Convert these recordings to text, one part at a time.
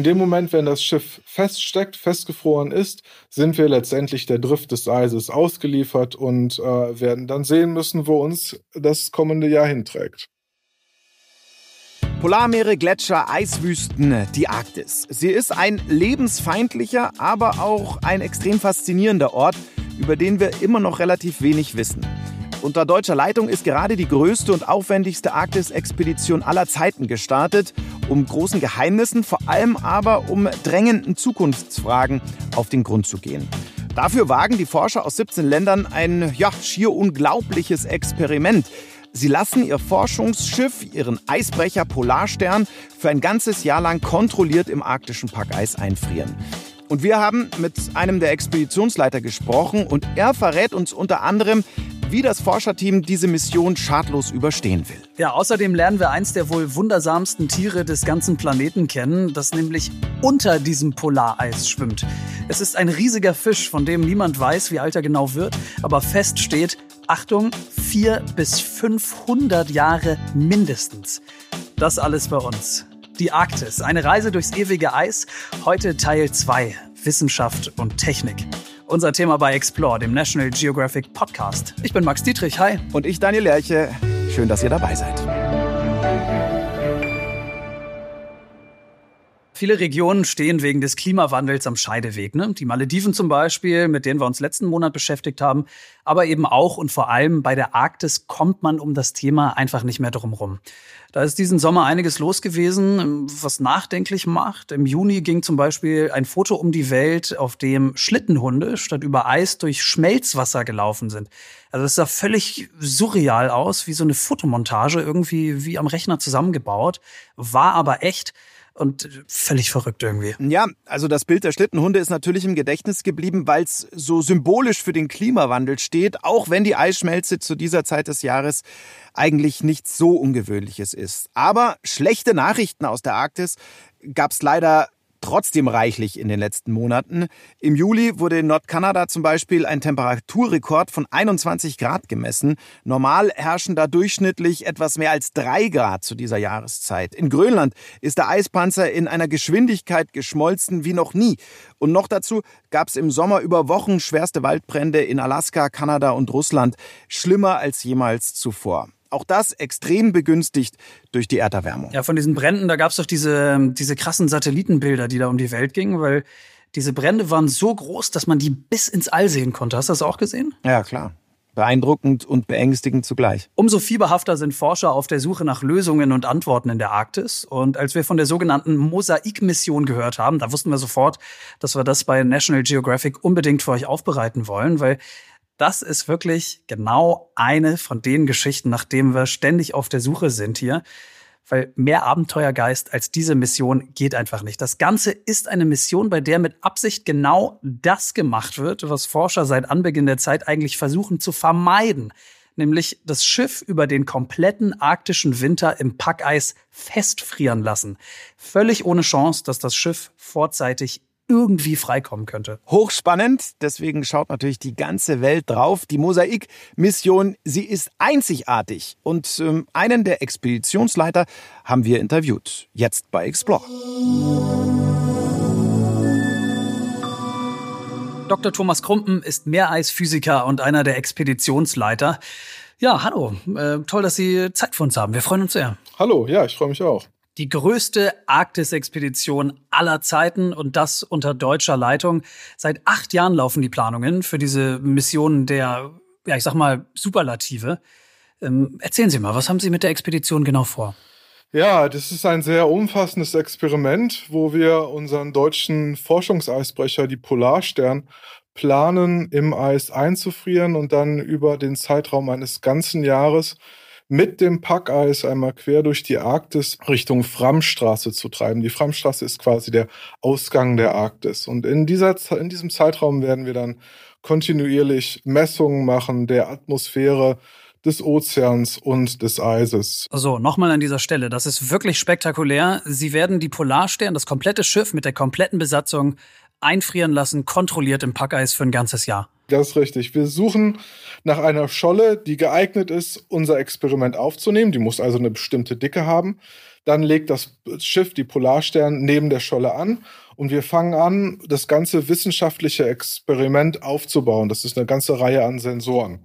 In dem Moment, wenn das Schiff feststeckt, festgefroren ist, sind wir letztendlich der Drift des Eises ausgeliefert und äh, werden dann sehen müssen, wo uns das kommende Jahr hinträgt. Polarmeere, Gletscher, Eiswüsten, die Arktis. Sie ist ein lebensfeindlicher, aber auch ein extrem faszinierender Ort, über den wir immer noch relativ wenig wissen. Unter deutscher Leitung ist gerade die größte und aufwendigste Arktis-Expedition aller Zeiten gestartet, um großen Geheimnissen, vor allem aber um drängenden Zukunftsfragen auf den Grund zu gehen. Dafür wagen die Forscher aus 17 Ländern ein ja, schier unglaubliches Experiment. Sie lassen ihr Forschungsschiff, ihren Eisbrecher Polarstern, für ein ganzes Jahr lang kontrolliert im arktischen Packeis einfrieren. Und wir haben mit einem der Expeditionsleiter gesprochen und er verrät uns unter anderem, wie das Forscherteam diese Mission schadlos überstehen will. Ja, außerdem lernen wir eins der wohl wundersamsten Tiere des ganzen Planeten kennen, das nämlich unter diesem Polareis schwimmt. Es ist ein riesiger Fisch, von dem niemand weiß, wie alt er genau wird, aber fest steht, Achtung, vier bis 500 Jahre mindestens. Das alles bei uns. Die Arktis, eine Reise durchs ewige Eis, heute Teil 2, Wissenschaft und Technik. Unser Thema bei Explore, dem National Geographic Podcast. Ich bin Max Dietrich, hi. Und ich, Daniel Lerche. Schön, dass ihr dabei seid. Viele Regionen stehen wegen des Klimawandels am Scheideweg. Ne? Die Malediven zum Beispiel, mit denen wir uns letzten Monat beschäftigt haben. Aber eben auch und vor allem bei der Arktis kommt man um das Thema einfach nicht mehr drum rum. Da ist diesen Sommer einiges los gewesen, was nachdenklich macht. Im Juni ging zum Beispiel ein Foto um die Welt, auf dem Schlittenhunde statt über Eis durch Schmelzwasser gelaufen sind. Also das sah völlig surreal aus, wie so eine Fotomontage, irgendwie wie am Rechner zusammengebaut, war aber echt und völlig verrückt irgendwie. Ja, also das Bild der Schlittenhunde ist natürlich im Gedächtnis geblieben, weil es so symbolisch für den Klimawandel steht, auch wenn die Eisschmelze zu dieser Zeit des Jahres eigentlich nichts so Ungewöhnliches ist. Aber schlechte Nachrichten aus der Arktis gab es leider trotzdem reichlich in den letzten Monaten. Im Juli wurde in Nordkanada zum Beispiel ein Temperaturrekord von 21 Grad gemessen. Normal herrschen da durchschnittlich etwas mehr als drei Grad zu dieser Jahreszeit. In Grönland ist der Eispanzer in einer Geschwindigkeit geschmolzen wie noch nie. Und noch dazu gab es im Sommer über Wochen schwerste Waldbrände in Alaska, Kanada und Russland. Schlimmer als jemals zuvor. Auch das extrem begünstigt durch die Erderwärmung. Ja, von diesen Bränden, da gab es doch diese, diese krassen Satellitenbilder, die da um die Welt gingen, weil diese Brände waren so groß, dass man die bis ins All sehen konnte. Hast du das auch gesehen? Ja, klar. Beeindruckend und beängstigend zugleich. Umso fieberhafter sind Forscher auf der Suche nach Lösungen und Antworten in der Arktis. Und als wir von der sogenannten Mosaik-Mission gehört haben, da wussten wir sofort, dass wir das bei National Geographic unbedingt für euch aufbereiten wollen, weil das ist wirklich genau eine von den Geschichten, nach denen wir ständig auf der Suche sind hier. Weil mehr Abenteuergeist als diese Mission geht einfach nicht. Das Ganze ist eine Mission, bei der mit Absicht genau das gemacht wird, was Forscher seit Anbeginn der Zeit eigentlich versuchen zu vermeiden. Nämlich das Schiff über den kompletten arktischen Winter im Packeis festfrieren lassen. Völlig ohne Chance, dass das Schiff vorzeitig irgendwie freikommen könnte. Hochspannend, deswegen schaut natürlich die ganze Welt drauf. Die Mosaik-Mission, sie ist einzigartig. Und ähm, einen der Expeditionsleiter haben wir interviewt. Jetzt bei Explore. Dr. Thomas Krumpen ist Meereisphysiker und einer der Expeditionsleiter. Ja, hallo. Äh, toll, dass Sie Zeit für uns haben. Wir freuen uns sehr. Hallo, ja, ich freue mich auch die größte Arktis-Expedition aller Zeiten und das unter deutscher Leitung. Seit acht Jahren laufen die Planungen für diese Mission der, ja, ich sag mal, Superlative. Ähm, erzählen Sie mal, was haben Sie mit der Expedition genau vor? Ja, das ist ein sehr umfassendes Experiment, wo wir unseren deutschen Forschungseisbrecher, die Polarstern, planen, im Eis einzufrieren und dann über den Zeitraum eines ganzen Jahres mit dem Packeis einmal quer durch die Arktis Richtung Framstraße zu treiben. Die Framstraße ist quasi der Ausgang der Arktis. Und in, dieser, in diesem Zeitraum werden wir dann kontinuierlich Messungen machen der Atmosphäre, des Ozeans und des Eises. So, nochmal an dieser Stelle. Das ist wirklich spektakulär. Sie werden die Polarstern, das komplette Schiff mit der kompletten Besatzung einfrieren lassen, kontrolliert im Packeis für ein ganzes Jahr. Das ist richtig. Wir suchen nach einer Scholle, die geeignet ist, unser Experiment aufzunehmen. Die muss also eine bestimmte Dicke haben. Dann legt das Schiff, die Polarstern, neben der Scholle an und wir fangen an, das ganze wissenschaftliche Experiment aufzubauen. Das ist eine ganze Reihe an Sensoren.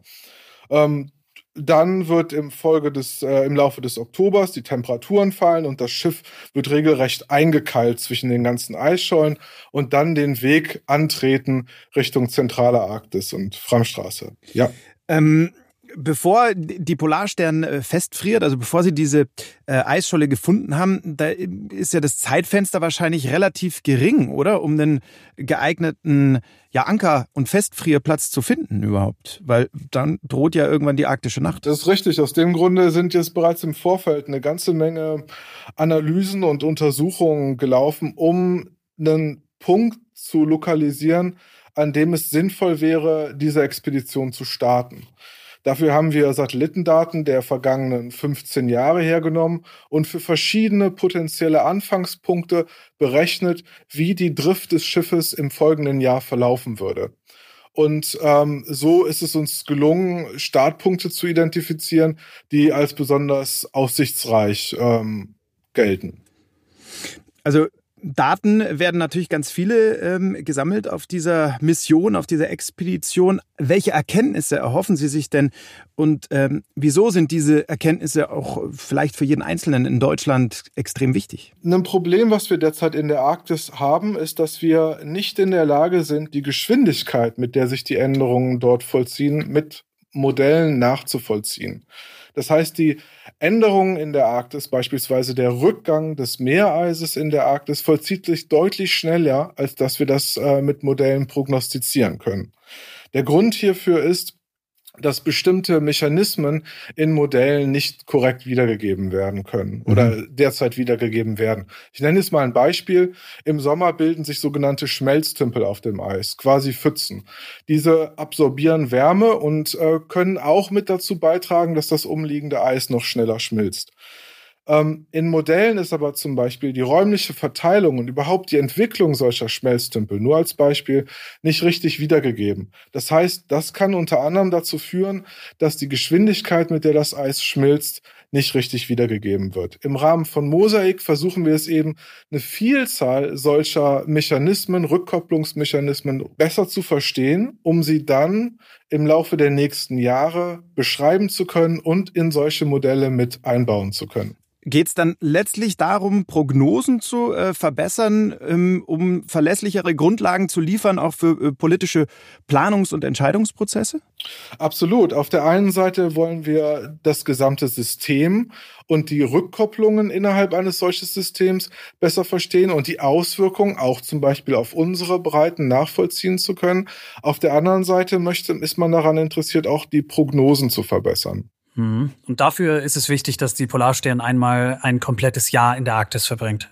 Ähm, dann wird im Folge des, äh, im Laufe des Oktobers die Temperaturen fallen und das Schiff wird regelrecht eingekeilt zwischen den ganzen Eisschollen und dann den Weg antreten Richtung zentrale Arktis und Framstraße. Ja. Ähm, bevor die Polarstern äh, festfriert, also bevor sie diese äh, Eisscholle gefunden haben, da ist ja das Zeitfenster wahrscheinlich relativ gering, oder? Um einen geeigneten ja, Anker- und Festfrierplatz zu finden überhaupt. Weil dann droht ja irgendwann die arktische Nacht. Das ist richtig. Aus dem Grunde sind jetzt bereits im Vorfeld eine ganze Menge Analysen und Untersuchungen gelaufen, um einen Punkt zu lokalisieren, an dem es sinnvoll wäre, diese Expedition zu starten. Dafür haben wir Satellitendaten der vergangenen 15 Jahre hergenommen und für verschiedene potenzielle Anfangspunkte berechnet, wie die Drift des Schiffes im folgenden Jahr verlaufen würde. Und ähm, so ist es uns gelungen, Startpunkte zu identifizieren, die als besonders aussichtsreich ähm, gelten. Also Daten werden natürlich ganz viele ähm, gesammelt auf dieser Mission, auf dieser Expedition. Welche Erkenntnisse erhoffen Sie sich denn und ähm, wieso sind diese Erkenntnisse auch vielleicht für jeden Einzelnen in Deutschland extrem wichtig? Ein Problem, was wir derzeit in der Arktis haben, ist, dass wir nicht in der Lage sind, die Geschwindigkeit, mit der sich die Änderungen dort vollziehen, mit Modellen nachzuvollziehen. Das heißt, die Änderungen in der Arktis, beispielsweise der Rückgang des Meereises in der Arktis, vollzieht sich deutlich schneller, als dass wir das äh, mit Modellen prognostizieren können. Der Grund hierfür ist, dass bestimmte Mechanismen in Modellen nicht korrekt wiedergegeben werden können oder mhm. derzeit wiedergegeben werden. Ich nenne jetzt mal ein Beispiel. Im Sommer bilden sich sogenannte Schmelztümpel auf dem Eis, quasi Pfützen. Diese absorbieren Wärme und äh, können auch mit dazu beitragen, dass das umliegende Eis noch schneller schmilzt. Ähm, in Modellen ist aber zum Beispiel die räumliche Verteilung und überhaupt die Entwicklung solcher Schmelztümpel nur als Beispiel nicht richtig wiedergegeben. Das heißt, das kann unter anderem dazu führen, dass die Geschwindigkeit, mit der das Eis schmilzt, nicht richtig wiedergegeben wird. Im Rahmen von Mosaik versuchen wir es eben, eine Vielzahl solcher Mechanismen, Rückkopplungsmechanismen besser zu verstehen, um sie dann im Laufe der nächsten Jahre beschreiben zu können und in solche Modelle mit einbauen zu können. Geht es dann letztlich darum, Prognosen zu äh, verbessern, ähm, um verlässlichere Grundlagen zu liefern, auch für äh, politische Planungs- und Entscheidungsprozesse? Absolut. Auf der einen Seite wollen wir das gesamte System und die Rückkopplungen innerhalb eines solchen Systems besser verstehen und die Auswirkungen auch zum Beispiel auf unsere Breiten nachvollziehen zu können. Auf der anderen Seite möchte, ist man daran interessiert, auch die Prognosen zu verbessern. Mhm. Und dafür ist es wichtig, dass die Polarstern einmal ein komplettes Jahr in der Arktis verbringt.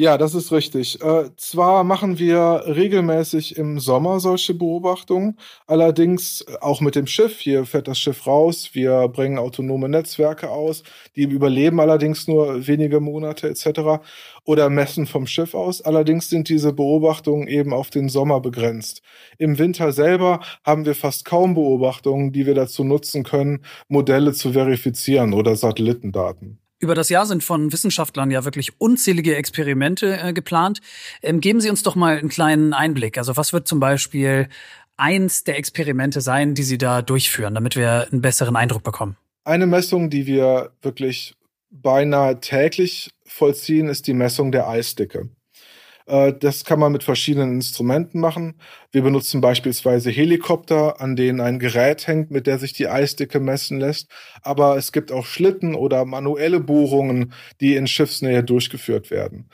Ja, das ist richtig. Äh, zwar machen wir regelmäßig im Sommer solche Beobachtungen, allerdings auch mit dem Schiff. Hier fährt das Schiff raus, wir bringen autonome Netzwerke aus, die überleben allerdings nur wenige Monate etc. oder messen vom Schiff aus. Allerdings sind diese Beobachtungen eben auf den Sommer begrenzt. Im Winter selber haben wir fast kaum Beobachtungen, die wir dazu nutzen können, Modelle zu verifizieren oder Satellitendaten. Über das Jahr sind von Wissenschaftlern ja wirklich unzählige Experimente äh, geplant. Ähm, geben Sie uns doch mal einen kleinen Einblick. Also was wird zum Beispiel eins der Experimente sein, die Sie da durchführen, damit wir einen besseren Eindruck bekommen? Eine Messung, die wir wirklich beinahe täglich vollziehen, ist die Messung der Eisdicke. Äh, das kann man mit verschiedenen Instrumenten machen. Wir benutzen beispielsweise Helikopter, an denen ein Gerät hängt, mit der sich die Eisdicke messen lässt. Aber es gibt auch Schlitten oder manuelle Bohrungen, die in Schiffsnähe durchgeführt werden.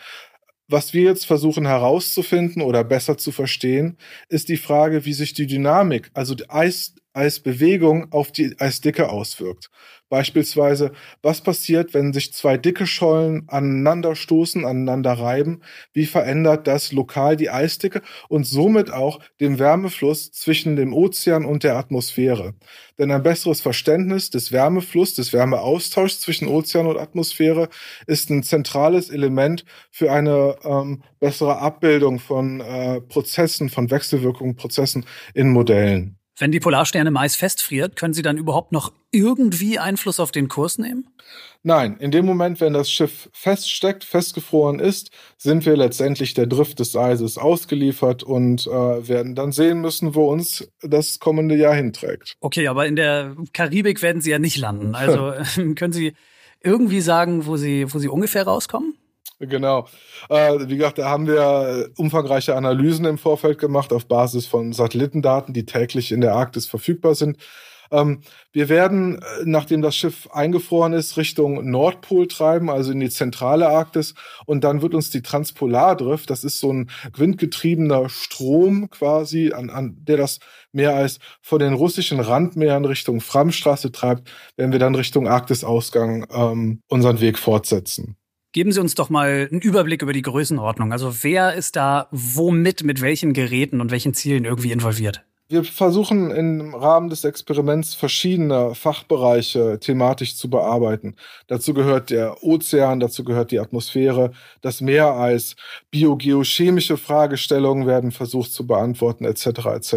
Was wir jetzt versuchen herauszufinden oder besser zu verstehen, ist die Frage, wie sich die Dynamik, also die Eis, Eisbewegung auf die Eisdicke auswirkt. Beispielsweise, was passiert, wenn sich zwei dicke Schollen aneinander stoßen, aneinander reiben? Wie verändert das lokal die Eisdicke und somit auch den Wärmefluss zwischen dem Ozean und der Atmosphäre? Denn ein besseres Verständnis des Wärmeflusses, des Wärmeaustauschs zwischen Ozean und Atmosphäre ist ein zentrales Element für eine ähm, bessere Abbildung von äh, Prozessen, von Wechselwirkungen, Prozessen in Modellen. Wenn die Polarsterne Mais festfriert, können Sie dann überhaupt noch irgendwie Einfluss auf den Kurs nehmen? Nein, in dem Moment, wenn das Schiff feststeckt, festgefroren ist, sind wir letztendlich der Drift des Eises ausgeliefert und äh, werden dann sehen müssen, wo uns das kommende Jahr hinträgt. Okay, aber in der Karibik werden Sie ja nicht landen. Also können Sie irgendwie sagen, wo Sie, wo Sie ungefähr rauskommen? Genau. Äh, wie gesagt, da haben wir umfangreiche Analysen im Vorfeld gemacht auf Basis von Satellitendaten, die täglich in der Arktis verfügbar sind. Ähm, wir werden, äh, nachdem das Schiff eingefroren ist, Richtung Nordpol treiben, also in die zentrale Arktis. Und dann wird uns die Transpolardrift, das ist so ein windgetriebener Strom quasi, an, an der das Meereis von den russischen Randmeeren Richtung Framstraße treibt, werden wir dann Richtung Arktisausgang ähm, unseren Weg fortsetzen. Geben Sie uns doch mal einen Überblick über die Größenordnung. Also wer ist da womit, mit welchen Geräten und welchen Zielen irgendwie involviert? Wir versuchen im Rahmen des Experiments verschiedene Fachbereiche thematisch zu bearbeiten. Dazu gehört der Ozean, dazu gehört die Atmosphäre, das Meereis, biogeochemische Fragestellungen werden versucht zu beantworten, etc. etc.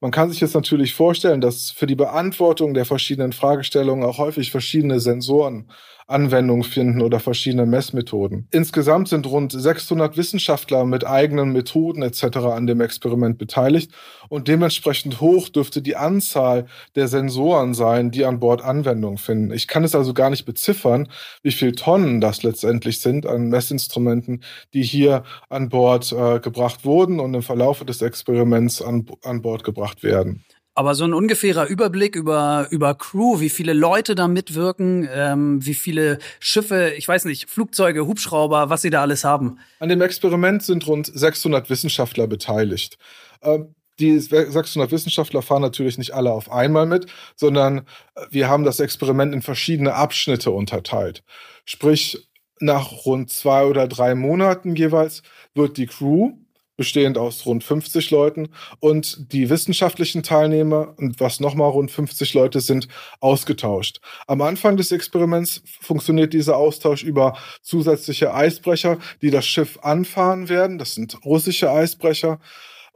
Man kann sich jetzt natürlich vorstellen, dass für die Beantwortung der verschiedenen Fragestellungen auch häufig verschiedene Sensoren Anwendung finden oder verschiedene Messmethoden. Insgesamt sind rund 600 Wissenschaftler mit eigenen Methoden etc. an dem Experiment beteiligt und dementsprechend hoch dürfte die Anzahl der Sensoren sein, die an Bord Anwendung finden. Ich kann es also gar nicht beziffern, wie viel Tonnen das letztendlich sind an Messinstrumenten, die hier an Bord äh, gebracht wurden und im Verlaufe des Experiments an, an Bord gebracht werden. Aber so ein ungefährer Überblick über, über Crew, wie viele Leute da mitwirken, ähm, wie viele Schiffe, ich weiß nicht, Flugzeuge, Hubschrauber, was sie da alles haben. An dem Experiment sind rund 600 Wissenschaftler beteiligt. Ähm, die 600 Wissenschaftler fahren natürlich nicht alle auf einmal mit, sondern wir haben das Experiment in verschiedene Abschnitte unterteilt. Sprich, nach rund zwei oder drei Monaten jeweils wird die Crew bestehend aus rund 50 Leuten und die wissenschaftlichen Teilnehmer, was nochmal rund 50 Leute sind, ausgetauscht. Am Anfang des Experiments funktioniert dieser Austausch über zusätzliche Eisbrecher, die das Schiff anfahren werden. Das sind russische Eisbrecher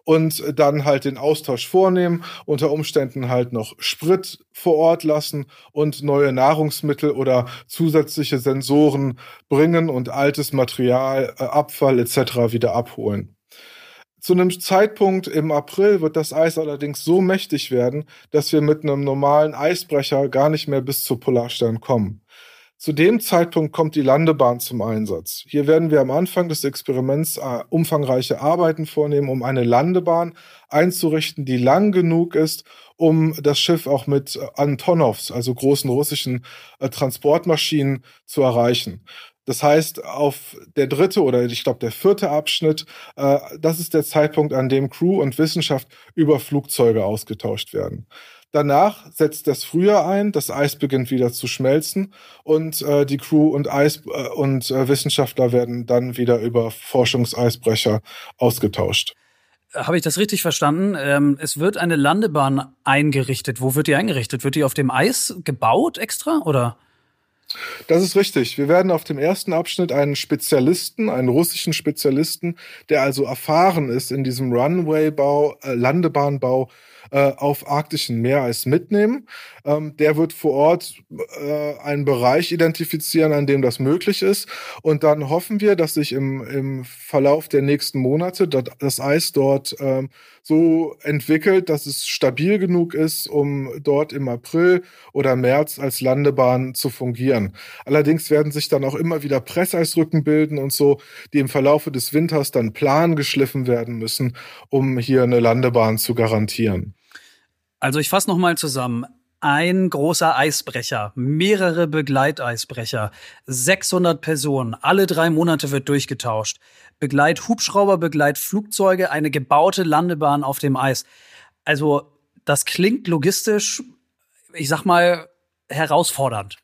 und dann halt den Austausch vornehmen, unter Umständen halt noch Sprit vor Ort lassen und neue Nahrungsmittel oder zusätzliche Sensoren bringen und altes Material, äh, Abfall etc. wieder abholen. Zu einem Zeitpunkt im April wird das Eis allerdings so mächtig werden, dass wir mit einem normalen Eisbrecher gar nicht mehr bis zur Polarstern kommen. Zu dem Zeitpunkt kommt die Landebahn zum Einsatz. Hier werden wir am Anfang des Experiments äh, umfangreiche Arbeiten vornehmen, um eine Landebahn einzurichten, die lang genug ist, um das Schiff auch mit äh, Antonovs, also großen russischen äh, Transportmaschinen, zu erreichen. Das heißt, auf der dritte oder ich glaube der vierte Abschnitt, äh, das ist der Zeitpunkt, an dem Crew und Wissenschaft über Flugzeuge ausgetauscht werden. Danach setzt das Frühjahr ein, das Eis beginnt wieder zu schmelzen und äh, die Crew und Eis äh, und äh, Wissenschaftler werden dann wieder über Forschungseisbrecher ausgetauscht. Habe ich das richtig verstanden? Ähm, es wird eine Landebahn eingerichtet. Wo wird die eingerichtet? Wird die auf dem Eis gebaut extra oder? Das ist richtig. Wir werden auf dem ersten Abschnitt einen Spezialisten, einen russischen Spezialisten, der also erfahren ist in diesem Runway-Bau, äh, Landebahnbau, äh, auf arktischen Meereis mitnehmen. Ähm, der wird vor Ort äh, einen Bereich identifizieren, an dem das möglich ist. Und dann hoffen wir, dass sich im, im Verlauf der nächsten Monate das Eis dort ähm, so entwickelt, dass es stabil genug ist, um dort im April oder März als Landebahn zu fungieren. Allerdings werden sich dann auch immer wieder Presseisrücken bilden und so, die im Verlaufe des Winters dann plan geschliffen werden müssen, um hier eine Landebahn zu garantieren. Also ich fasse nochmal zusammen. Ein großer Eisbrecher, mehrere Begleiteisbrecher, 600 Personen, alle drei Monate wird durchgetauscht. Begleithubschrauber, Begleitflugzeuge, eine gebaute Landebahn auf dem Eis. Also das klingt logistisch, ich sag mal, herausfordernd.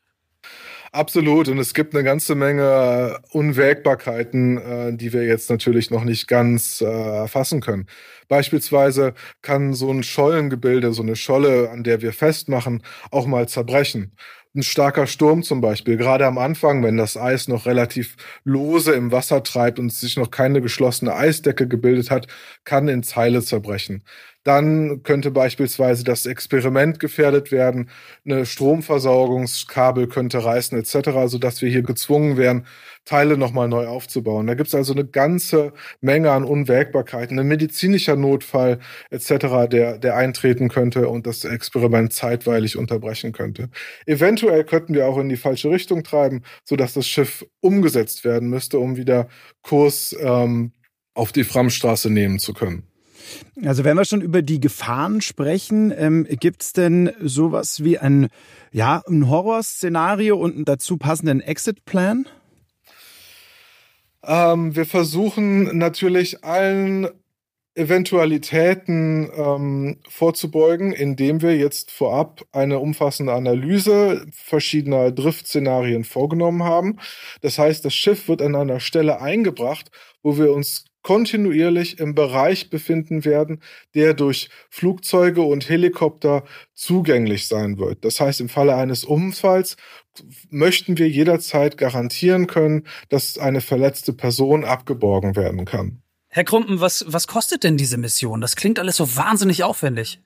Absolut. Und es gibt eine ganze Menge Unwägbarkeiten, äh, die wir jetzt natürlich noch nicht ganz äh, erfassen können. Beispielsweise kann so ein Schollengebilde, so eine Scholle, an der wir festmachen, auch mal zerbrechen ein starker Sturm zum Beispiel, gerade am Anfang, wenn das Eis noch relativ lose im Wasser treibt und sich noch keine geschlossene Eisdecke gebildet hat, kann in Zeile zerbrechen. Dann könnte beispielsweise das Experiment gefährdet werden, eine Stromversorgungskabel könnte reißen etc., sodass wir hier gezwungen wären, Teile nochmal neu aufzubauen. Da gibt es also eine ganze Menge an Unwägbarkeiten, ein medizinischer Notfall etc., der, der eintreten könnte und das Experiment zeitweilig unterbrechen könnte. Eventuell könnten wir auch in die falsche Richtung treiben, sodass das Schiff umgesetzt werden müsste, um wieder Kurs ähm, auf die Framstraße nehmen zu können. Also wenn wir schon über die Gefahren sprechen, ähm, gibt es denn sowas wie ein, ja, ein Horrorszenario und einen dazu passenden Exit-Plan? Ähm, wir versuchen natürlich allen Eventualitäten ähm, vorzubeugen, indem wir jetzt vorab eine umfassende Analyse verschiedener Driftszenarien vorgenommen haben. Das heißt, das Schiff wird an einer Stelle eingebracht, wo wir uns kontinuierlich im Bereich befinden werden, der durch Flugzeuge und Helikopter zugänglich sein wird. Das heißt, im Falle eines Unfalls möchten wir jederzeit garantieren können, dass eine verletzte Person abgeborgen werden kann. Herr Krumpen, was, was kostet denn diese Mission? Das klingt alles so wahnsinnig aufwendig.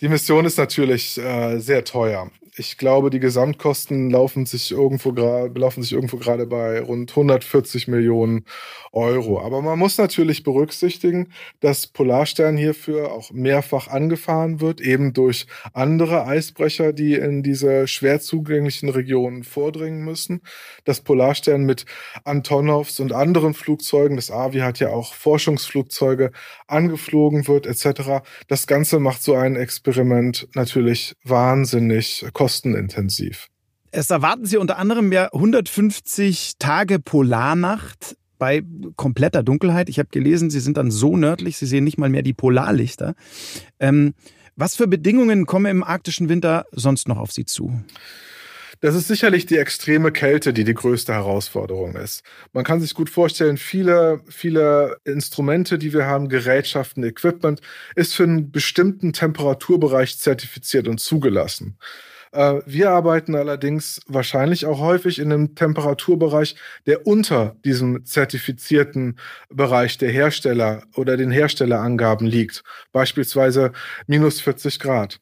Die Mission ist natürlich äh, sehr teuer ich glaube, die Gesamtkosten laufen sich irgendwo belaufen sich irgendwo gerade bei rund 140 Millionen Euro. Aber man muss natürlich berücksichtigen, dass Polarstern hierfür auch mehrfach angefahren wird, eben durch andere Eisbrecher, die in diese schwer zugänglichen Regionen vordringen müssen. Dass Polarstern mit Antonovs und anderen Flugzeugen, das AVI hat ja auch Forschungsflugzeuge, angeflogen wird, etc. Das Ganze macht so ein Experiment natürlich wahnsinnig kostenintensiv. Es erwarten Sie unter anderem ja 150 Tage Polarnacht bei kompletter Dunkelheit. Ich habe gelesen, Sie sind dann so nördlich, Sie sehen nicht mal mehr die Polarlichter. Ähm, was für Bedingungen kommen im arktischen Winter sonst noch auf Sie zu? Das ist sicherlich die extreme Kälte, die die größte Herausforderung ist. Man kann sich gut vorstellen, viele, viele Instrumente, die wir haben, Gerätschaften, Equipment, ist für einen bestimmten Temperaturbereich zertifiziert und zugelassen. Äh, wir arbeiten allerdings wahrscheinlich auch häufig in einem Temperaturbereich, der unter diesem zertifizierten Bereich der Hersteller oder den Herstellerangaben liegt. Beispielsweise minus 40 Grad.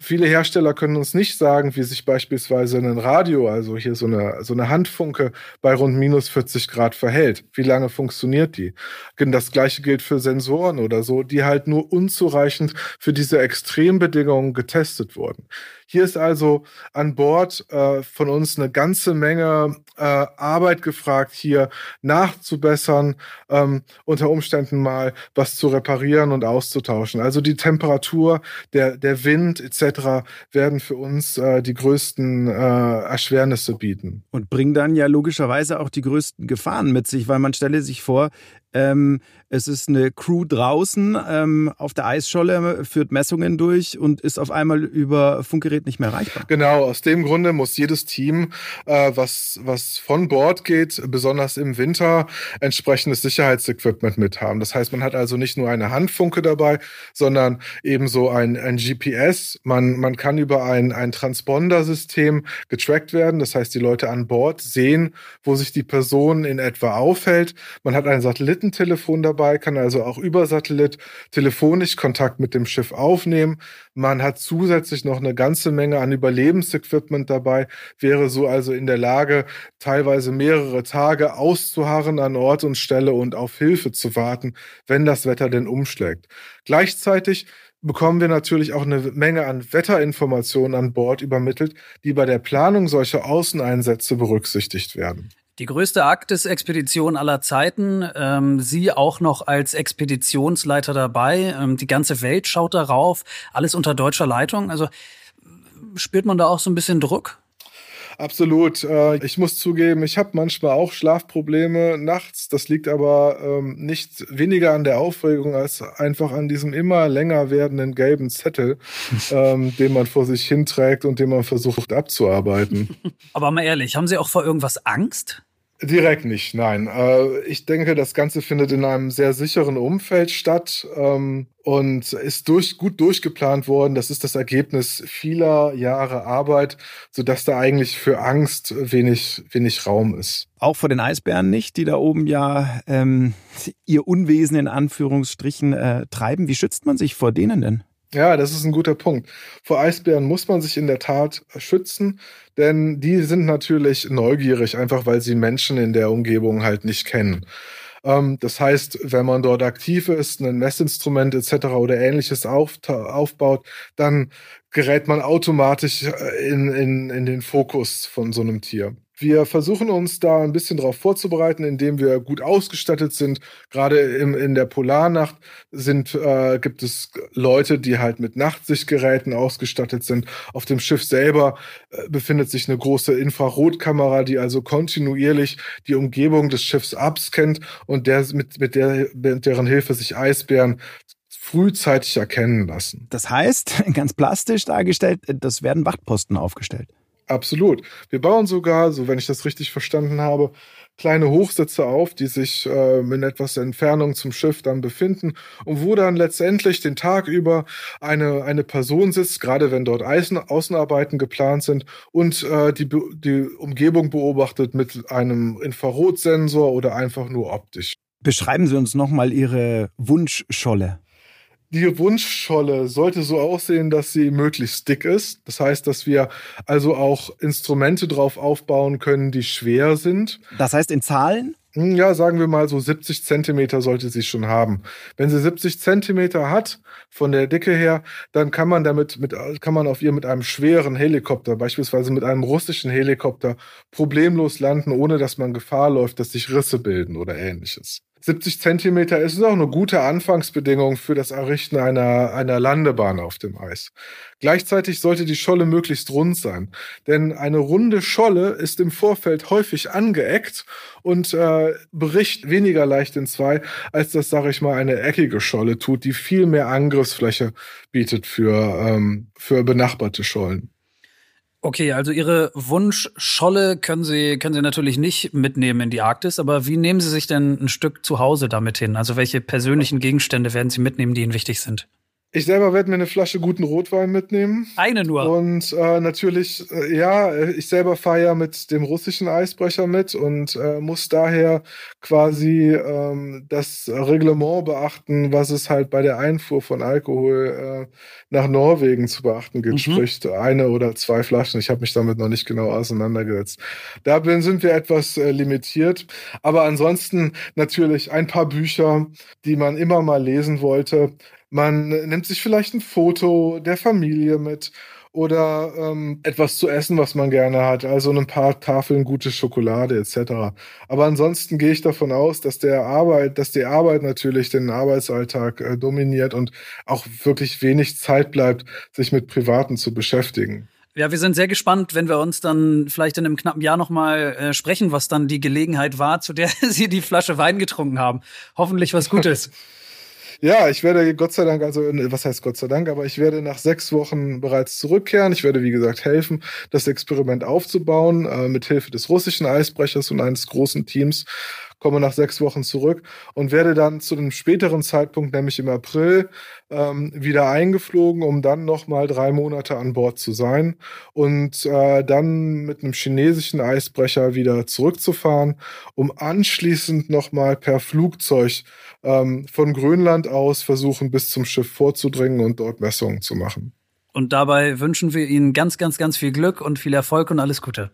Viele Hersteller können uns nicht sagen, wie sich beispielsweise ein Radio, also hier so eine, so eine Handfunke, bei rund minus 40 Grad verhält. Wie lange funktioniert die? Das gleiche gilt für Sensoren oder so, die halt nur unzureichend für diese Extrembedingungen getestet wurden. Hier ist also an Bord äh, von uns eine ganze Menge äh, Arbeit gefragt, hier nachzubessern, ähm, unter Umständen mal was zu reparieren und auszutauschen. Also die Temperatur, der, der Wind etc. werden für uns äh, die größten äh, Erschwernisse bieten. Und bringen dann ja logischerweise auch die größten Gefahren mit sich, weil man stelle sich vor, ähm, es ist eine Crew draußen ähm, auf der Eisscholle, führt Messungen durch und ist auf einmal über Funkgerät nicht mehr erreichbar. Genau, aus dem Grunde muss jedes Team, äh, was, was von Bord geht, besonders im Winter, entsprechendes Sicherheitsequipment mit haben. Das heißt, man hat also nicht nur eine Handfunke dabei, sondern ebenso ein, ein GPS. Man, man kann über ein, ein Transponder-System getrackt werden. Das heißt, die Leute an Bord sehen, wo sich die Person in etwa aufhält. Man hat ein Satellitentelefon dabei dabei, kann also auch über Satellit telefonisch Kontakt mit dem Schiff aufnehmen. Man hat zusätzlich noch eine ganze Menge an Überlebensequipment dabei, wäre so also in der Lage, teilweise mehrere Tage auszuharren an Ort und Stelle und auf Hilfe zu warten, wenn das Wetter denn umschlägt. Gleichzeitig bekommen wir natürlich auch eine Menge an Wetterinformationen an Bord übermittelt, die bei der Planung solcher Außeneinsätze berücksichtigt werden. Die größte Arktis-Expedition aller Zeiten. Ähm, Sie auch noch als Expeditionsleiter dabei. Ähm, die ganze Welt schaut darauf. Alles unter deutscher Leitung. Also spürt man da auch so ein bisschen Druck? Absolut. Äh, ich muss zugeben, ich habe manchmal auch Schlafprobleme nachts. Das liegt aber ähm, nicht weniger an der Aufregung als einfach an diesem immer länger werdenden gelben Zettel, ähm, den man vor sich hinträgt und den man versucht abzuarbeiten. Aber mal ehrlich, haben Sie auch vor irgendwas Angst? Direkt nicht, nein. Äh, ich denke, das Ganze findet in einem sehr sicheren Umfeld statt ähm, und ist durch, gut durchgeplant worden. Das ist das Ergebnis vieler Jahre Arbeit, sodass da eigentlich für Angst wenig, wenig Raum ist. Auch vor den Eisbären nicht, die da oben ja ähm, ihr Unwesen in Anführungsstrichen äh, treiben. Wie schützt man sich vor denen denn? Ja, das ist ein guter Punkt. Vor Eisbären muss man sich in der Tat schützen, denn die sind natürlich neugierig, einfach weil sie Menschen in der Umgebung halt nicht kennen. Ähm, das heißt, wenn man dort aktiv ist, ein Messinstrument etc. oder ähnliches auf, aufbaut, dann gerät man automatisch in, in, in den Fokus von so einem Tier. Wir versuchen uns da ein bisschen darauf vorzubereiten, indem wir gut ausgestattet sind. Gerade im, in der Polarnacht sind, äh, gibt es Leute, die halt mit Nachtsichtgeräten ausgestattet sind. Auf dem Schiff selber äh, befindet sich eine große Infrarotkamera, die also kontinuierlich die Umgebung des Schiffs abscannt und der, mit, mit, der, mit deren Hilfe sich Eisbären frühzeitig erkennen lassen. Das heißt, ganz plastisch dargestellt, das werden Wachtposten aufgestellt. Absolut. Wir bauen sogar, so wenn ich das richtig verstanden habe, kleine Hochsitze auf, die sich äh, in etwas Entfernung zum Schiff dann befinden und wo dann letztendlich den Tag über eine, eine Person sitzt, gerade wenn dort Außen, Außenarbeiten geplant sind und äh, die, die Umgebung beobachtet mit einem Infrarotsensor oder einfach nur optisch. Beschreiben Sie uns nochmal Ihre Wunschscholle. Die Wunschscholle sollte so aussehen, dass sie möglichst dick ist. Das heißt, dass wir also auch Instrumente drauf aufbauen können, die schwer sind. Das heißt in Zahlen? Hm, ja, sagen wir mal so 70 Zentimeter sollte sie schon haben. Wenn sie 70 Zentimeter hat, von der Dicke her, dann kann man damit mit, kann man auf ihr mit einem schweren Helikopter, beispielsweise mit einem russischen Helikopter, problemlos landen, ohne dass man Gefahr läuft, dass sich Risse bilden oder ähnliches. 70 Zentimeter ist auch eine gute Anfangsbedingung für das Errichten einer, einer Landebahn auf dem Eis. Gleichzeitig sollte die Scholle möglichst rund sein, denn eine runde Scholle ist im Vorfeld häufig angeeckt und äh, bricht weniger leicht in zwei, als das, sage ich mal, eine eckige Scholle tut, die viel mehr Angriffsfläche bietet für, ähm, für benachbarte Schollen. Okay, also Ihre Wunschscholle können Sie, können Sie natürlich nicht mitnehmen in die Arktis, aber wie nehmen Sie sich denn ein Stück zu Hause damit hin? Also welche persönlichen Gegenstände werden Sie mitnehmen, die Ihnen wichtig sind? Ich selber werde mir eine Flasche guten Rotwein mitnehmen. Eine nur. Und äh, natürlich, äh, ja, ich selber fahre ja mit dem russischen Eisbrecher mit und äh, muss daher quasi ähm, das Reglement beachten, was es halt bei der Einfuhr von Alkohol äh, nach Norwegen zu beachten gibt. Mhm. Sprich, eine oder zwei Flaschen. Ich habe mich damit noch nicht genau auseinandergesetzt. Da sind wir etwas äh, limitiert. Aber ansonsten natürlich ein paar Bücher, die man immer mal lesen wollte. Man nimmt sich vielleicht ein Foto der Familie mit oder ähm, etwas zu essen, was man gerne hat, also ein paar Tafeln gute Schokolade etc. Aber ansonsten gehe ich davon aus, dass der Arbeit, dass die Arbeit natürlich den Arbeitsalltag äh, dominiert und auch wirklich wenig Zeit bleibt, sich mit Privaten zu beschäftigen. Ja, wir sind sehr gespannt, wenn wir uns dann vielleicht in einem knappen Jahr nochmal äh, sprechen, was dann die Gelegenheit war, zu der Sie die Flasche Wein getrunken haben. Hoffentlich was Gutes. Ja, ich werde Gott sei Dank, also was heißt Gott sei Dank, aber ich werde nach sechs Wochen bereits zurückkehren. Ich werde, wie gesagt, helfen, das Experiment aufzubauen, äh, mit Hilfe des russischen Eisbrechers und eines großen Teams komme nach sechs Wochen zurück und werde dann zu einem späteren Zeitpunkt, nämlich im April, ähm, wieder eingeflogen, um dann nochmal drei Monate an Bord zu sein und äh, dann mit einem chinesischen Eisbrecher wieder zurückzufahren, um anschließend nochmal per Flugzeug ähm, von Grönland aus versuchen, bis zum Schiff vorzudringen und dort Messungen zu machen. Und dabei wünschen wir Ihnen ganz, ganz, ganz viel Glück und viel Erfolg und alles Gute.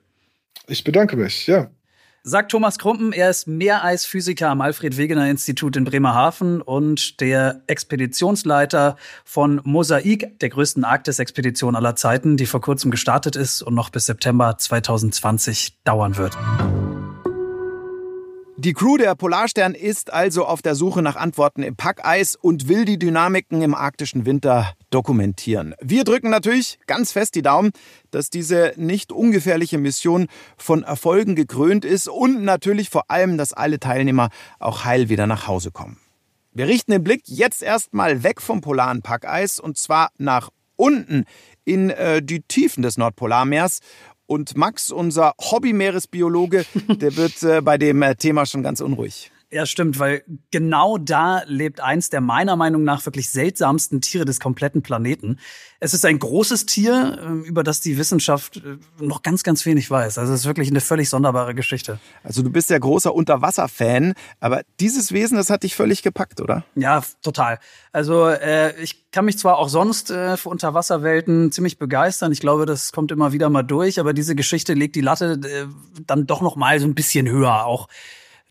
Ich bedanke mich, ja. Sagt Thomas Krumpen, er ist Meereisphysiker am Alfred-Wegener-Institut in Bremerhaven und der Expeditionsleiter von Mosaik, der größten Arktis-Expedition aller Zeiten, die vor kurzem gestartet ist und noch bis September 2020 dauern wird. Die Crew der Polarstern ist also auf der Suche nach Antworten im Packeis und will die Dynamiken im arktischen Winter dokumentieren. Wir drücken natürlich ganz fest die Daumen, dass diese nicht ungefährliche Mission von Erfolgen gekrönt ist und natürlich vor allem, dass alle Teilnehmer auch heil wieder nach Hause kommen. Wir richten den Blick jetzt erstmal weg vom polaren Packeis und zwar nach unten in äh, die Tiefen des Nordpolarmeers. Und Max, unser Hobby-Meeresbiologe, der wird äh, bei dem äh, Thema schon ganz unruhig. Ja, stimmt, weil genau da lebt eins der meiner Meinung nach wirklich seltsamsten Tiere des kompletten Planeten. Es ist ein großes Tier, ähm, über das die Wissenschaft äh, noch ganz, ganz wenig weiß. Also es ist wirklich eine völlig sonderbare Geschichte. Also du bist ja großer Unterwasser-Fan, aber dieses Wesen, das hat dich völlig gepackt, oder? Ja, total. Also äh, ich kann mich zwar auch sonst äh, für Unterwasserwelten ziemlich begeistern. Ich glaube, das kommt immer wieder mal durch, aber diese Geschichte legt die Latte äh, dann doch noch mal so ein bisschen höher. Auch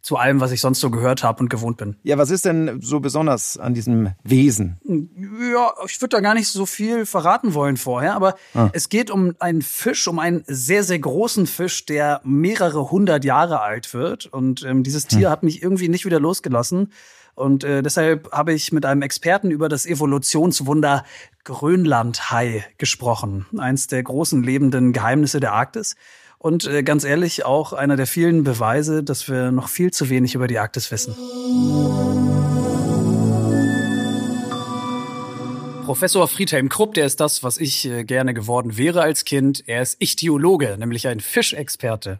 zu allem, was ich sonst so gehört habe und gewohnt bin. Ja, was ist denn so besonders an diesem Wesen? Ja, ich würde da gar nicht so viel verraten wollen vorher, aber ah. es geht um einen Fisch, um einen sehr, sehr großen Fisch, der mehrere hundert Jahre alt wird. Und ähm, dieses Tier hm. hat mich irgendwie nicht wieder losgelassen. Und äh, deshalb habe ich mit einem Experten über das Evolutionswunder Grönlandhai gesprochen. Eins der großen lebenden Geheimnisse der Arktis. Und äh, ganz ehrlich, auch einer der vielen Beweise, dass wir noch viel zu wenig über die Arktis wissen. Professor Friedhelm Krupp, der ist das, was ich äh, gerne geworden wäre als Kind. Er ist Ichthyologe, nämlich ein Fischexperte.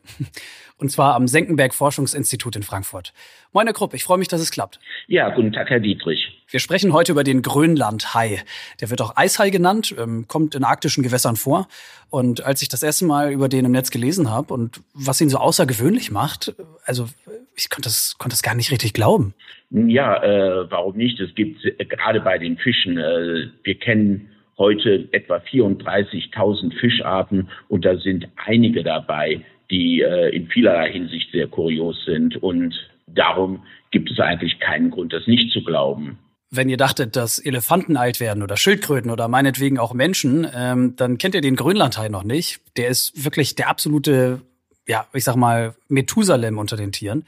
Und zwar am Senckenberg Forschungsinstitut in Frankfurt. Moin, Herr Krupp, ich freue mich, dass es klappt. Ja, guten Tag, Herr Dietrich. Wir sprechen heute über den Grönlandhai. Der wird auch Eishai genannt, ähm, kommt in arktischen Gewässern vor. Und als ich das erste Mal über den im Netz gelesen habe und was ihn so außergewöhnlich macht, also ich konnte das, konnte das gar nicht richtig glauben. Ja, äh, warum nicht? Es gibt äh, gerade bei den Fischen, äh, wir kennen heute etwa 34.000 Fischarten und da sind einige dabei, die äh, in vielerlei Hinsicht sehr kurios sind. Und darum gibt es eigentlich keinen Grund, das nicht zu glauben. Wenn ihr dachtet, dass Elefanten alt werden oder Schildkröten oder meinetwegen auch Menschen, ähm, dann kennt ihr den Grönlandhai noch nicht. Der ist wirklich der absolute, ja, ich sag mal, Methusalem unter den Tieren.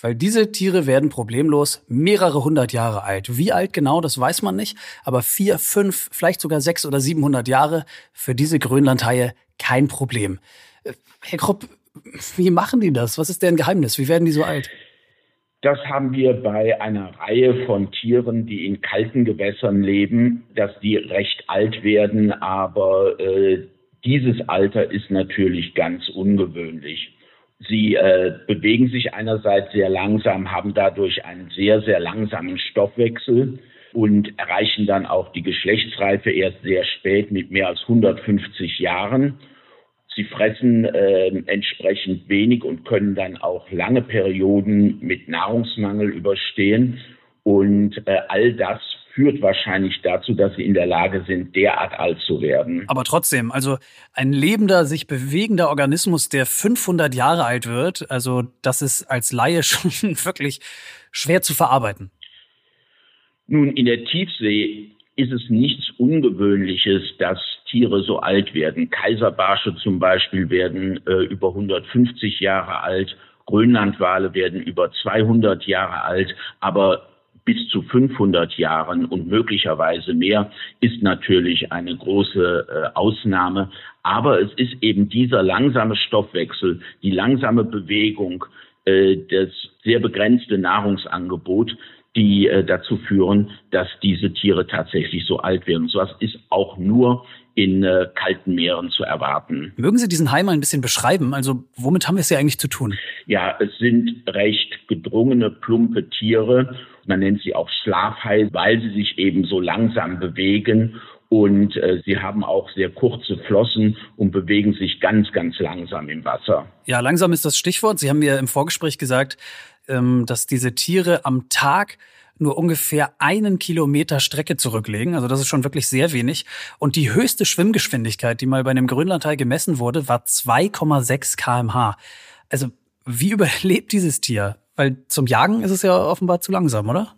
Weil diese Tiere werden problemlos mehrere hundert Jahre alt. Wie alt genau, das weiß man nicht. Aber vier, fünf, vielleicht sogar sechs oder siebenhundert Jahre für diese Grönlandhaie kein Problem. Herr Krupp, wie machen die das? Was ist deren Geheimnis? Wie werden die so alt? Das haben wir bei einer Reihe von Tieren, die in kalten Gewässern leben, dass die recht alt werden, aber äh, dieses Alter ist natürlich ganz ungewöhnlich. Sie äh, bewegen sich einerseits sehr langsam, haben dadurch einen sehr, sehr langsamen Stoffwechsel und erreichen dann auch die Geschlechtsreife erst sehr spät mit mehr als 150 Jahren. Sie fressen äh, entsprechend wenig und können dann auch lange Perioden mit Nahrungsmangel überstehen. Und äh, all das führt wahrscheinlich dazu, dass sie in der Lage sind, derart alt zu werden. Aber trotzdem, also ein lebender, sich bewegender Organismus, der 500 Jahre alt wird, also das ist als Laie schon wirklich schwer zu verarbeiten. Nun, in der Tiefsee ist es nichts Ungewöhnliches, dass Tiere so alt werden. Kaiserbarsche zum Beispiel werden äh, über 150 Jahre alt, Grönlandwale werden über 200 Jahre alt, aber bis zu 500 Jahren und möglicherweise mehr ist natürlich eine große äh, Ausnahme. Aber es ist eben dieser langsame Stoffwechsel, die langsame Bewegung, äh, das sehr begrenzte Nahrungsangebot, die äh, dazu führen, dass diese Tiere tatsächlich so alt werden. So etwas ist auch nur in äh, kalten Meeren zu erwarten. Mögen Sie diesen Hai mal ein bisschen beschreiben? Also womit haben wir es hier eigentlich zu tun? Ja, es sind recht gedrungene, plumpe Tiere. Man nennt sie auch Schlafhai, weil sie sich eben so langsam bewegen und äh, sie haben auch sehr kurze Flossen und bewegen sich ganz, ganz langsam im Wasser. Ja, langsam ist das Stichwort. Sie haben mir im Vorgespräch gesagt, ähm, dass diese Tiere am Tag nur ungefähr einen Kilometer Strecke zurücklegen. Also das ist schon wirklich sehr wenig. Und die höchste Schwimmgeschwindigkeit, die mal bei einem Grönlandhai gemessen wurde, war 2,6 kmh. Also wie überlebt dieses Tier? Weil zum Jagen ist es ja offenbar zu langsam, oder?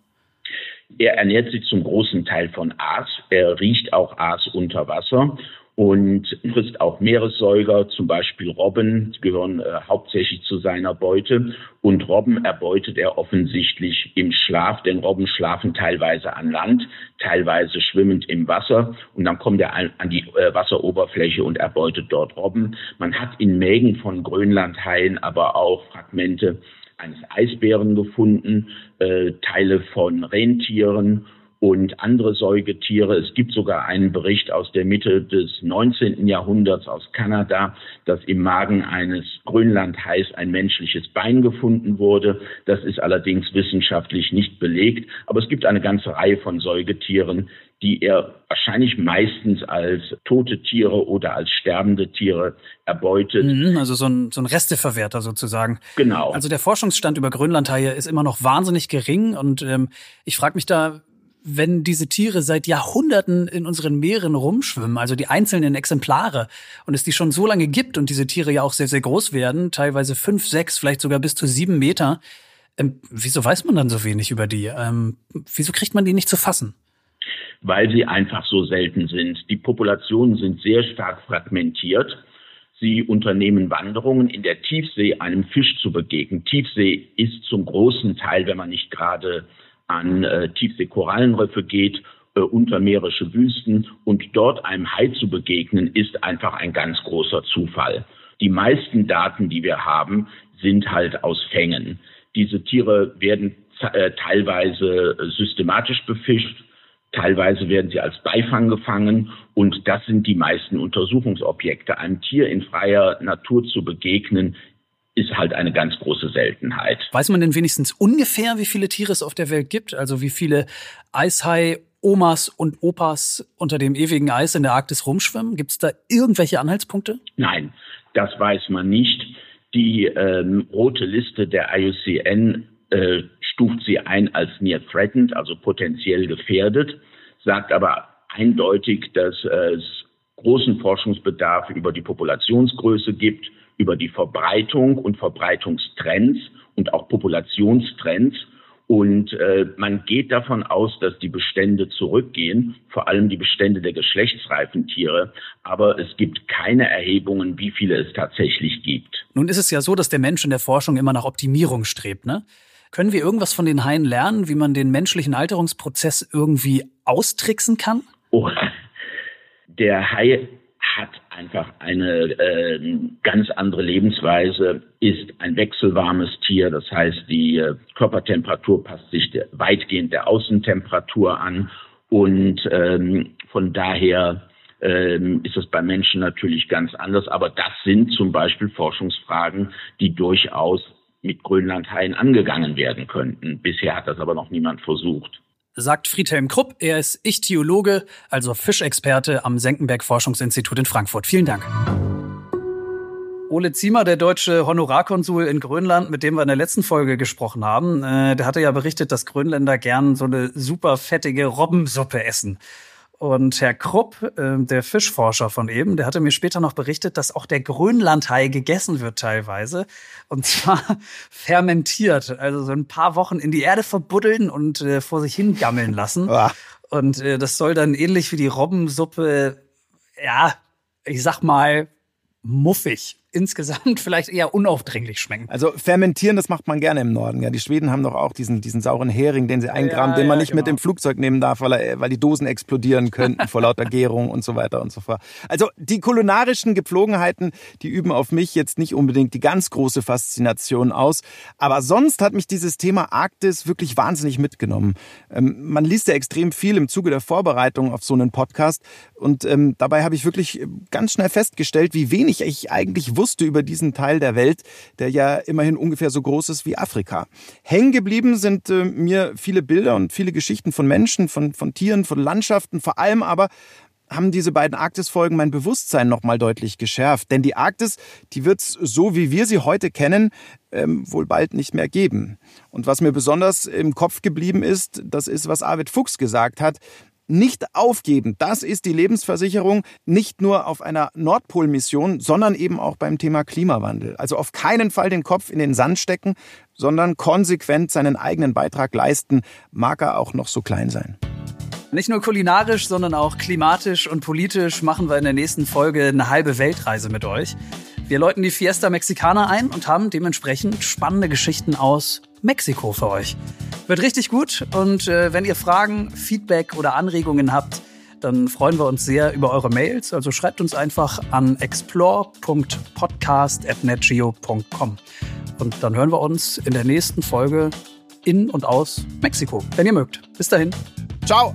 Er ernährt sich zum großen Teil von Aas. Er riecht auch Aas unter Wasser. und frisst auch Meeressäuger, zum Beispiel Robben, die gehören äh, hauptsächlich zu seiner Beute. Und Robben erbeutet er offensichtlich im Schlaf, denn Robben schlafen teilweise an Land, teilweise schwimmend im Wasser. Und dann kommt er an, die äh, Wasseroberfläche und erbeutet dort Robben. Man hat in Mägen von Grönlandhaien aber auch Fragmente eines Eisbären gefunden, äh, Teile von Rentieren und andere Säugetiere. Es gibt sogar einen Bericht aus der Mitte des 19. Jahrhunderts aus Kanada, dass im Magen eines Grönlandhais ein menschliches Bein gefunden wurde. Das ist allerdings wissenschaftlich nicht belegt, aber es gibt eine ganze Reihe von Säugetieren, die er wahrscheinlich meistens als tote Tiere oder als sterbende Tiere erbeutet. Mhm, also so ein, so ein Resteverwerter sozusagen. Genau. Also der Forschungsstand über Grönlandhaie ist immer noch wahnsinnig gering und ähm, ich frage mich da, wenn diese Tiere seit Jahrhunderten in unseren Meeren rumschwimmen, also die einzelnen Exemplare, und es die schon so lange gibt und diese Tiere ja auch sehr, sehr groß werden, teilweise fünf, sechs, vielleicht sogar bis zu sieben Meter, ähm, wieso weiß man dann so wenig über die? Ähm, wieso kriegt man die nicht zu fassen? Weil sie einfach so selten sind. Die Populationen sind sehr stark fragmentiert. Sie unternehmen Wanderungen in der Tiefsee, einem Fisch zu begegnen. Tiefsee ist zum großen Teil, wenn man nicht gerade an äh, Tiefseekorallenriffe geht, äh, untermeerische Wüsten und dort einem Hai zu begegnen, ist einfach ein ganz großer Zufall. Die meisten Daten, die wir haben, sind halt aus Fängen. Diese Tiere werden äh, teilweise systematisch befischt, teilweise werden sie als Beifang gefangen und das sind die meisten Untersuchungsobjekte. Einem Tier in freier Natur zu begegnen, ist halt eine ganz große Seltenheit. Weiß man denn wenigstens ungefähr, wie viele Tiere es auf der Welt gibt? Also wie viele Eishai Omas und Opas unter dem ewigen Eis in der Arktis rumschwimmen? Gibt es da irgendwelche Anhaltspunkte? Nein, das weiß man nicht. Die ähm, rote Liste der IUCN äh, stuft sie ein als near threatened, also potenziell gefährdet, sagt aber eindeutig, dass es großen Forschungsbedarf über die Populationsgröße gibt über die Verbreitung und Verbreitungstrends und auch Populationstrends. Und äh, man geht davon aus, dass die Bestände zurückgehen, vor allem die Bestände der geschlechtsreifen Tiere. Aber es gibt keine Erhebungen, wie viele es tatsächlich gibt. Nun ist es ja so, dass der Mensch in der Forschung immer nach Optimierung strebt. Ne? Können wir irgendwas von den Haien lernen, wie man den menschlichen Alterungsprozess irgendwie austricksen kann? Oh, der Hai hat einfach eine äh, ganz andere Lebensweise, ist ein wechselwarmes Tier. Das heißt, die äh, Körpertemperatur passt sich der, weitgehend der Außentemperatur an. Und ähm, von daher ähm, ist es bei Menschen natürlich ganz anders. Aber das sind zum Beispiel Forschungsfragen, die durchaus mit Grönlandhaien angegangen werden könnten. Bisher hat das aber noch niemand versucht sagt Friedhelm Krupp. Er ist Ichthyologe, also Fischexperte am Senckenberg Forschungsinstitut in Frankfurt. Vielen Dank. Ole Ziemer, der deutsche Honorarkonsul in Grönland, mit dem wir in der letzten Folge gesprochen haben, äh, der hatte ja berichtet, dass Grönländer gern so eine super fettige Robbensuppe essen. Und Herr Krupp, äh, der Fischforscher von eben, der hatte mir später noch berichtet, dass auch der Grönlandhai gegessen wird teilweise. Und zwar fermentiert, also so ein paar Wochen in die Erde verbuddeln und äh, vor sich hin gammeln lassen. Ah. Und äh, das soll dann ähnlich wie die Robbensuppe, ja, ich sag mal, muffig insgesamt vielleicht eher unaufdringlich schmecken. Also fermentieren, das macht man gerne im Norden. Ja, die Schweden haben doch auch diesen, diesen sauren Hering, den sie eingraben, ja, den man ja, nicht genau. mit dem Flugzeug nehmen darf, weil, er, weil die Dosen explodieren könnten vor lauter Gärung und so weiter und so fort. Also die kulinarischen Gepflogenheiten, die üben auf mich jetzt nicht unbedingt die ganz große Faszination aus. Aber sonst hat mich dieses Thema Arktis wirklich wahnsinnig mitgenommen. Ähm, man liest ja extrem viel im Zuge der Vorbereitung auf so einen Podcast und ähm, dabei habe ich wirklich ganz schnell festgestellt, wie wenig ich eigentlich wusste über diesen Teil der Welt, der ja immerhin ungefähr so groß ist wie Afrika. Hängen geblieben sind äh, mir viele Bilder und viele Geschichten von Menschen, von, von Tieren, von Landschaften, vor allem aber haben diese beiden Arktis-Folgen mein Bewusstsein nochmal deutlich geschärft. Denn die Arktis, die wird es so, wie wir sie heute kennen, ähm, wohl bald nicht mehr geben. Und was mir besonders im Kopf geblieben ist, das ist, was Arvid Fuchs gesagt hat. Nicht aufgeben, das ist die Lebensversicherung, nicht nur auf einer Nordpolmission, sondern eben auch beim Thema Klimawandel. Also auf keinen Fall den Kopf in den Sand stecken, sondern konsequent seinen eigenen Beitrag leisten, mag er auch noch so klein sein. Nicht nur kulinarisch, sondern auch klimatisch und politisch machen wir in der nächsten Folge eine halbe Weltreise mit euch. Wir läuten die Fiesta Mexicana ein und haben dementsprechend spannende Geschichten aus Mexiko für euch. Wird richtig gut und äh, wenn ihr Fragen, Feedback oder Anregungen habt, dann freuen wir uns sehr über eure Mails. Also schreibt uns einfach an explore.podcast.netgeo.com. Und dann hören wir uns in der nächsten Folge in und aus Mexiko, wenn ihr mögt. Bis dahin. Ciao.